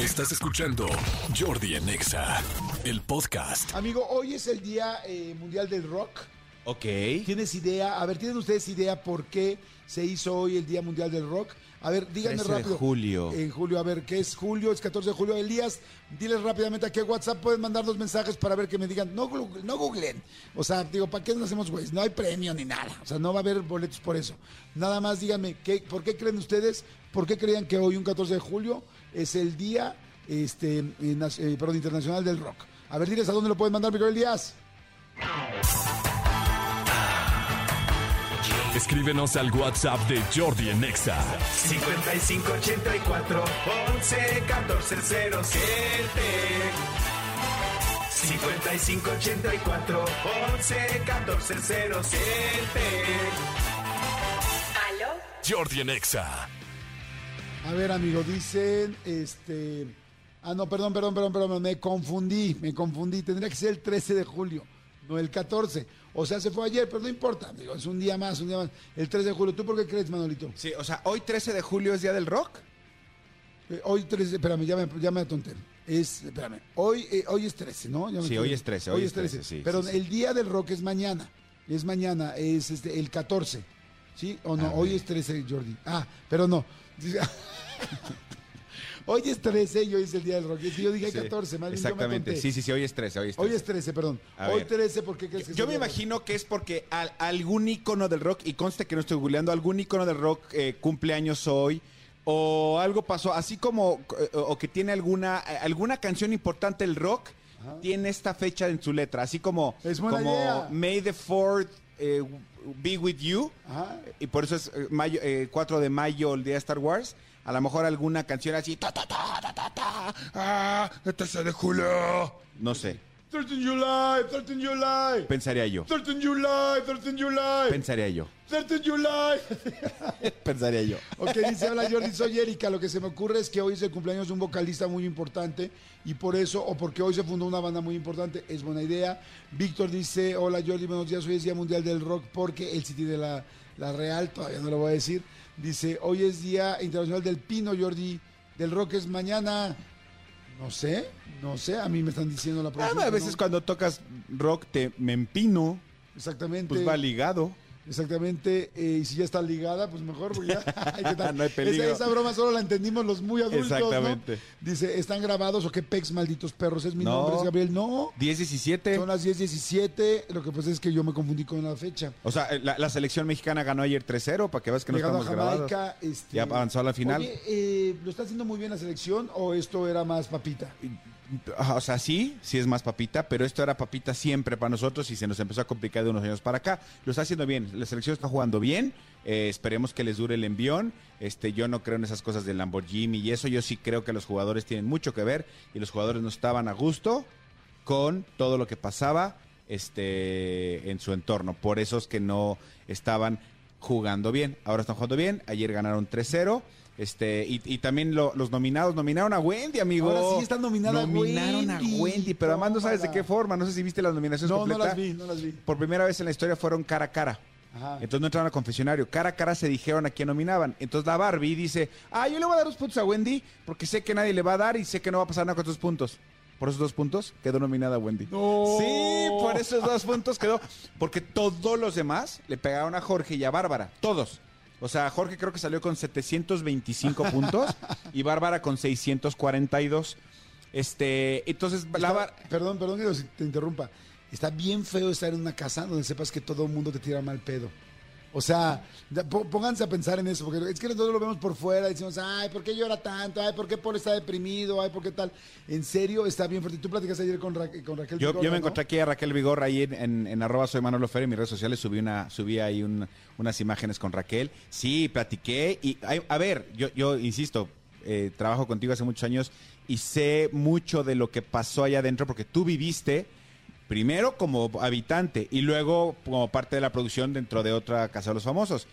Estás escuchando Jordi en Exa, el podcast. Amigo, hoy es el Día eh, Mundial del Rock. Ok. ¿Tienes idea? A ver, ¿tienen ustedes idea por qué se hizo hoy el Día Mundial del Rock? A ver, díganme 13 de rápido. julio. En julio, a ver, ¿qué es julio? Es 14 de julio. Elías, diles rápidamente a qué WhatsApp pueden mandar dos mensajes para ver que me digan. No, no googlen. O sea, digo, ¿para qué nos hacemos güeyes? No hay premio ni nada. O sea, no va a haber boletos por eso. Nada más díganme, ¿qué, ¿por qué creen ustedes? ¿Por qué creían que hoy, un 14 de julio, es el Día este, eh, eh, perdón, Internacional del Rock? A ver, diles a dónde lo pueden mandar, Miguel Elías. Escríbenos al WhatsApp de Jordi en Exa. 5584 11 14 07 5584 11 14 07 ¿Aló? Jordi en Exa. A ver, amigo, dicen, este... Ah, no, perdón, perdón, perdón, perdón, me confundí, me confundí. Tendría que ser el 13 de julio, no el 14. O sea, se fue ayer, pero no importa, amigo, es un día más, un día más. El 13 de julio, ¿tú por qué crees, Manolito? Sí, o sea, hoy 13 de julio es Día del Rock. Eh, hoy 13, espérame, ya me, ya me atonté. Es, espérame, hoy, eh, hoy es 13, ¿no? Ya me Sí, hoy es 13, hoy es 13, sí, Pero sí, sí. el día del rock es mañana, es mañana, es este, el 14, ¿sí? O no, A hoy es 13, Jordi. Ah, pero no. hoy es 13 y hoy es el día del rock. Yo dije Sí, 14, más bien yo me Exactamente. Sí, sí, sí, hoy es 13, hoy es 13. Hoy es 13, perdón. A Hoy ver. 13, ¿por qué crees que Yo el me imagino que es porque al- algún icono del rock, y conste que no estoy googleando, algún icono del rock eh, cumple años hoy, o algo pasó, así como, eh, o que tiene alguna, eh, alguna canción importante del rock, tiene esta fecha en su letra, así como, como. May the 4th eh, be with you, Ajá. y por eso es eh, mayo, eh, 4 de mayo el día de Star Wars. A lo mejor alguna canción así, ta, ta, ta, ta, ta, ta, ah, el 13 de julio. No sé, 13 July, 13 July. pensaría yo. 13 July, 13 July. Pensaría yo. 13 July. Pensaría yo. Ok, dice, hola Jordi, soy Erika. Lo que se me ocurre es que hoy es el cumpleaños de un vocalista muy importante y por eso, o porque hoy se fundó una banda muy importante, es buena idea. Víctor dice, hola Jordi, buenos días, hoy es Día Mundial del Rock porque el City de la, la Real, todavía no lo voy a decir, dice, hoy es Día Internacional del Pino, Jordi, del Rock es mañana. No sé, no sé, a mí me están diciendo la Ah, producción a que veces no. cuando tocas rock te me empino, Exactamente. pues va ligado. Exactamente, eh, y si ya está ligada, pues mejor, porque ya ay, ¿qué tal? No hay peligro. Esa, esa broma solo la entendimos los muy adultos, Exactamente. ¿no? Dice, ¿están grabados o qué pex, malditos perros? Es mi No. nombre, es Gabriel. No, 10, 17. son las 10.17, lo que pasa es que yo me confundí con la fecha. O sea, la, la selección mexicana ganó ayer 3-0 para que veas que no Llegando a estamos grabados. Jamaica, este, Ya avanzó a la final. Oye, eh, ¿lo está haciendo muy bien la selección o esto era más papita? O sea, sí, sí es más papita, pero esto era papita siempre para nosotros y se nos empezó a complicar de unos años para acá. Lo está haciendo bien, la selección está jugando bien, eh, esperemos que les dure el envión. Este, yo no creo en esas cosas del Lamborghini y eso, yo sí creo que los jugadores tienen mucho que ver y los jugadores no estaban a gusto con todo lo que pasaba este, en su entorno. Por eso es que no estaban jugando bien. Ahora están jugando bien. Ayer ganaron 3-0. Este, y, y también lo- los nominados nominaron a Wendy, amigo. Ahora sí está nominada Nominaron Wendy. a Wendy, pero además no sabes de qué forma. No sé si viste las nominaciones No, no las vi, no las vi. Por primera vez en la historia fueron cara a cara. Ajá. Entonces no entraron al confesionario. Cara a cara se dijeron a quién nominaban. Entonces la Barbie dice, ah, yo le voy a dar dos puntos a Wendy porque sé que nadie le va a dar y sé que no va a pasar nada con esos puntos. Por esos dos puntos quedó nominada Wendy. No. Sí, por esos dos puntos quedó. Porque todos los demás le pegaron a Jorge y a Bárbara. Todos. O sea, Jorge creo que salió con 725 puntos y Bárbara con 642. Este, entonces la Está- Bar- Perdón, perdón que te interrumpa. Está bien feo estar en una casa donde sepas que todo el mundo te tira mal pedo. O sea, pónganse a pensar en eso, porque es que nosotros lo vemos por fuera, decimos, ay, ¿por qué llora tanto? Ay, ¿por qué Paul está deprimido? Ay, ¿por qué tal? En serio, está bien fuerte. Tú platicaste ayer con, Ra- con Raquel. Yo, Vigorra, yo me ¿no? encontré aquí a Raquel Vigorra ahí en, en, en arroba soy Manolo Fer en mis redes sociales, subí una, subí ahí un- unas imágenes con Raquel. Sí, platiqué y a ver, yo, yo insisto, eh, trabajo contigo hace muchos años y sé mucho de lo que pasó allá adentro porque tú viviste primero como habitante y luego como parte de la producción dentro de otra Casa de los Famosos.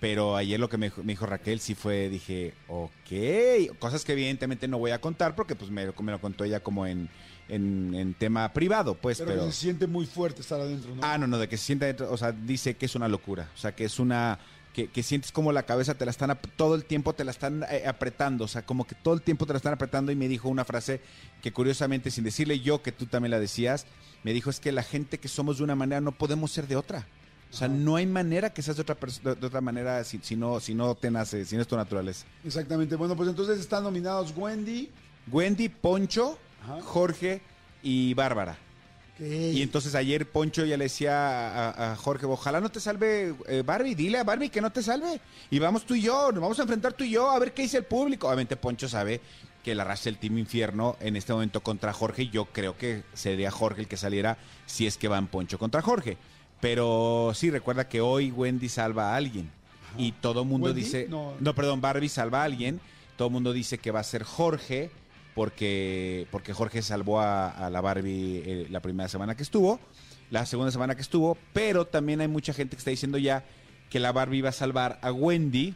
Pero ayer lo que me, dijo- me dijo Raquel sí fue, dije, ok, cosas que evidentemente no voy a contar porque pues me, me lo contó ella como en, en, en tema privado, pues, Pero, pero... se siente muy fuerte estar adentro, ¿no? Ah, no, no, de que se sienta dentro, o sea, dice que es una locura, o sea, que es una que, que sientes como la cabeza te la están, todo el tiempo te la están eh, apretando, o sea, como que todo el tiempo te la están apretando y me dijo una frase que curiosamente, sin decirle yo que tú también la decías, me dijo es que la gente que somos de una manera no podemos ser de otra. O sea, no hay manera que seas de otra, de, de otra manera si, si no, si no te nace, si no es tu naturaleza. Exactamente. Bueno, pues entonces están nominados Wendy. Wendy, Poncho, Ajá. Jorge y Bárbara. Y entonces ayer Poncho ya le decía a, a Jorge, ojalá no te salve eh, Barbie, dile a Barbie que no te salve. Y vamos tú y yo, nos vamos a enfrentar tú y yo a ver qué dice el público. Obviamente Poncho sabe que la raza del Team Infierno en este momento contra Jorge, yo creo que sería Jorge el que saliera si es que van Poncho contra Jorge. Pero sí, recuerda que hoy Wendy salva a alguien. Y todo el mundo ¿Wendy? dice... No. no, perdón, Barbie salva a alguien. Todo el mundo dice que va a ser Jorge porque, porque Jorge salvó a, la Barbie eh, la primera semana que estuvo, la segunda semana que estuvo, pero también hay mucha gente que está diciendo ya que la Barbie iba a salvar a Wendy.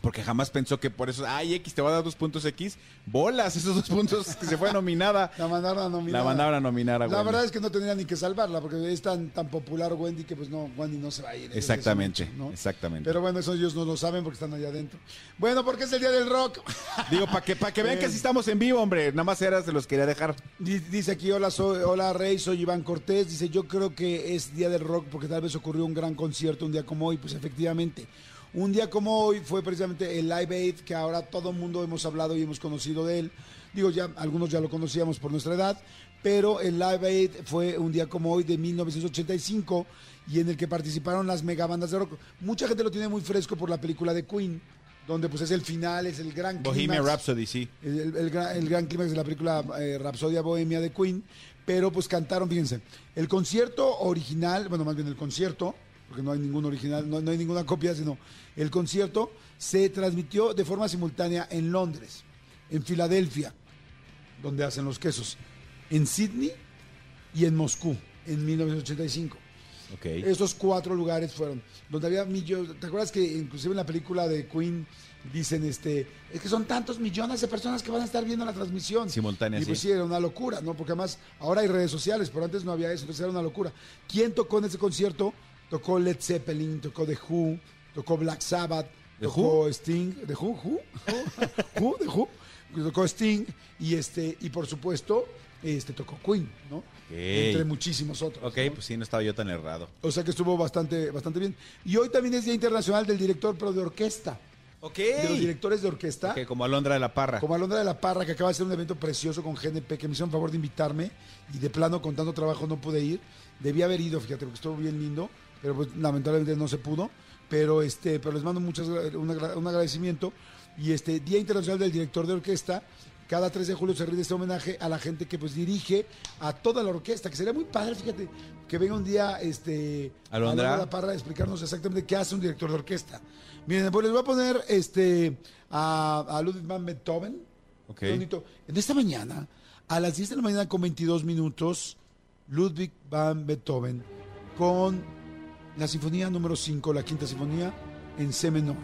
Porque jamás pensó que por eso, ay, X, te va a dar dos puntos X. Bolas, esos dos puntos que se fue nominada. La mandaron a nominar. La mandaron a nominar a La Wendy. verdad es que no tendría ni que salvarla porque es tan, tan popular Wendy que pues no, Wendy no se va a ir. Exactamente, ¿no? exactamente. Pero bueno, eso ellos no lo saben porque están allá adentro. Bueno, porque es el día del rock. Digo, para que, para que vean que sí estamos en vivo, hombre. Nada más era, se los quería dejar. Di- Dice aquí, hola, soy, hola Rey, soy Iván Cortés. Dice, yo creo que es día del rock porque tal vez ocurrió un gran concierto un día como hoy. Pues efectivamente, un día como hoy fue precisamente el Live Aid que ahora todo el mundo hemos hablado y hemos conocido de él. Digo, ya algunos ya lo conocíamos por nuestra edad, pero el Live Aid fue un día como hoy de 1985 y en el que participaron las megabandas de rock. Mucha gente lo tiene muy fresco por la película de Queen, donde pues es el final, es el gran Bohemian clímax. Rhapsody, sí. El, el- el gran, gran clímax de la película eh, Rapsodia Bohemia de Queen, pero pues cantaron, fíjense, el concierto original, bueno, más bien el concierto, porque no hay ningún original, no, no hay ninguna copia, sino el concierto se transmitió de forma simultánea en Londres, en Filadelfia, donde hacen los quesos, en Sydney y en Moscú, en 1985. Ok. Esos cuatro lugares fueron donde había millones. ¿Te acuerdas que inclusive en la película de Queen dicen este es que son tantos millones de personas que van a estar viendo la transmisión Simultánea, Y pues sí. sí, era una locura, ¿no? Porque además ahora hay redes sociales, pero antes no había eso, entonces era una locura. ¿Quién tocó en ese concierto? Tocó Led Zeppelin, tocó The Who, tocó Black Sabbath, ¿The tocó Sting, ¿The Who? ¿Who? ¿Who? ¿The Who? Tocó Sting y este y por supuesto este tocó Queen, ¿no? Entre muchísimos otros. Ok, ¿no? pues sí, no estaba yo tan errado. O sea que estuvo bastante, bastante bien. Y hoy también es Día Internacional del Director, pero de orquesta. Ok. De los directores de orquesta. Ok, como Alondra de la Parra. Como Alondra de la Parra, que acaba de hacer un evento precioso con GNP, que me hicieron favor de invitarme. Y de plano, con tanto trabajo, no pude ir. Debía haber ido, fíjate, porque estuvo bien lindo. Pero pues, lamentablemente no se pudo. Pero este pero les mando muchas, un, agra- un agradecimiento. Y este Día Internacional del Director de Orquesta. Cada 3 de julio se rinde este homenaje a la gente que pues dirige a toda la orquesta, que sería muy padre, fíjate, que venga un día este Alondra. de la Parra a explicarnos exactamente qué hace un director de orquesta. Miren, pues les voy a poner este a, a Ludwig van Beethoven. Ok. Qué bonito. En esta mañana, a las 10 de la mañana con 22 minutos, Ludwig van Beethoven con la sinfonía número 5, la quinta sinfonía en C menor.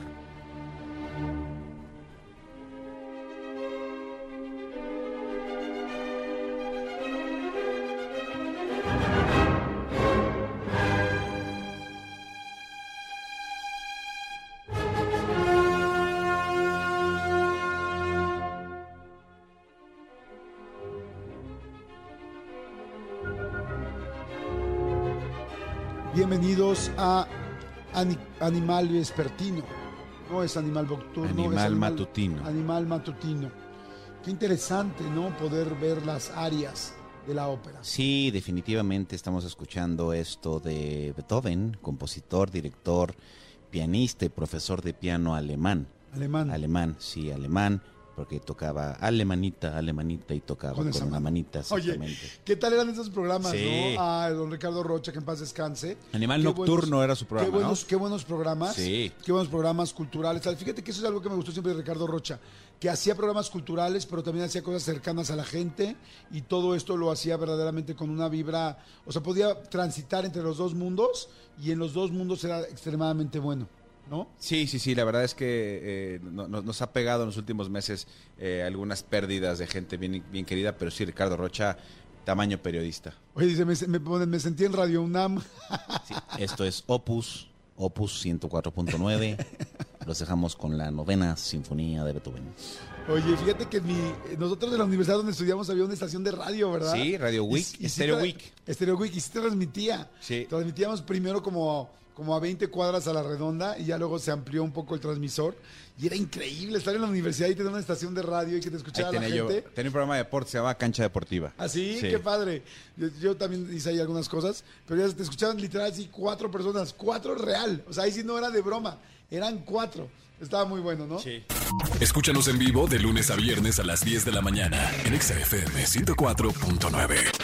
Bienvenidos a Ani- Animal Vespertino. No es animal nocturno, es Animal matutino. Animal matutino. Qué interesante, ¿no? Poder ver las áreas de la ópera. Sí, definitivamente estamos escuchando esto de Beethoven, compositor, director, pianista y profesor de piano alemán. Alemán. Alemán, sí, alemán, porque tocaba alemanita, alemanita y tocaba Con con, una manita, Oye. ¿qué tal eran esos programas, Sí. no? Ah, don Ricardo Rocha, que en paz descanse. Animal Qué Nocturno era su programa, Qué buenos, ¿no? qué buenos programas. Sí. Qué buenos programas culturales. Fíjate que eso es algo que me gustó siempre de Ricardo Rocha, que hacía programas culturales, pero también hacía cosas cercanas a la gente y todo esto lo hacía verdaderamente con una vibra, o sea, podía transitar entre los dos mundos y en los dos mundos era extremadamente bueno, ¿no? Sí, sí, sí, la verdad es que eh, no- no- nos ha pegado en los últimos meses eh, algunas pérdidas de gente bien, bien querida, pero sí, Ricardo Rocha, tamaño periodista. Oye, dice, me, me ponen, me sentí en Radio UNAM. Sí, esto es Opus Opus 104.9. Los dejamos con la novena sinfonía de Beethoven. Oye, fíjate que mi, nosotros en la universidad donde estudiamos había una estación de radio, ¿verdad? Sí, Radio Week, Stereo tra- Week. Stereo Week, y sí transmitía. Sí. Transmitíamos primero como, como a 20 cuadras a la redonda y ya luego se amplió un poco el transmisor. Y era increíble estar en la universidad y tener una estación de radio y que te Ahí escuchara la tenía yo, gente. tenía un programa de deporte, se llama Cancha Deportiva. ¿Ah, sí? Sí. Qué padre. Yo, yo también hice ahí algunas cosas, pero ya te escuchaban literal así cuatro personas, cuatro real. O sea, ahí sí no era de broma, eran cuatro. Estaba muy bueno, ¿no? Sí. Escúchanos en vivo de lunes a viernes a las 10 de la mañana en Exa FM 104.9.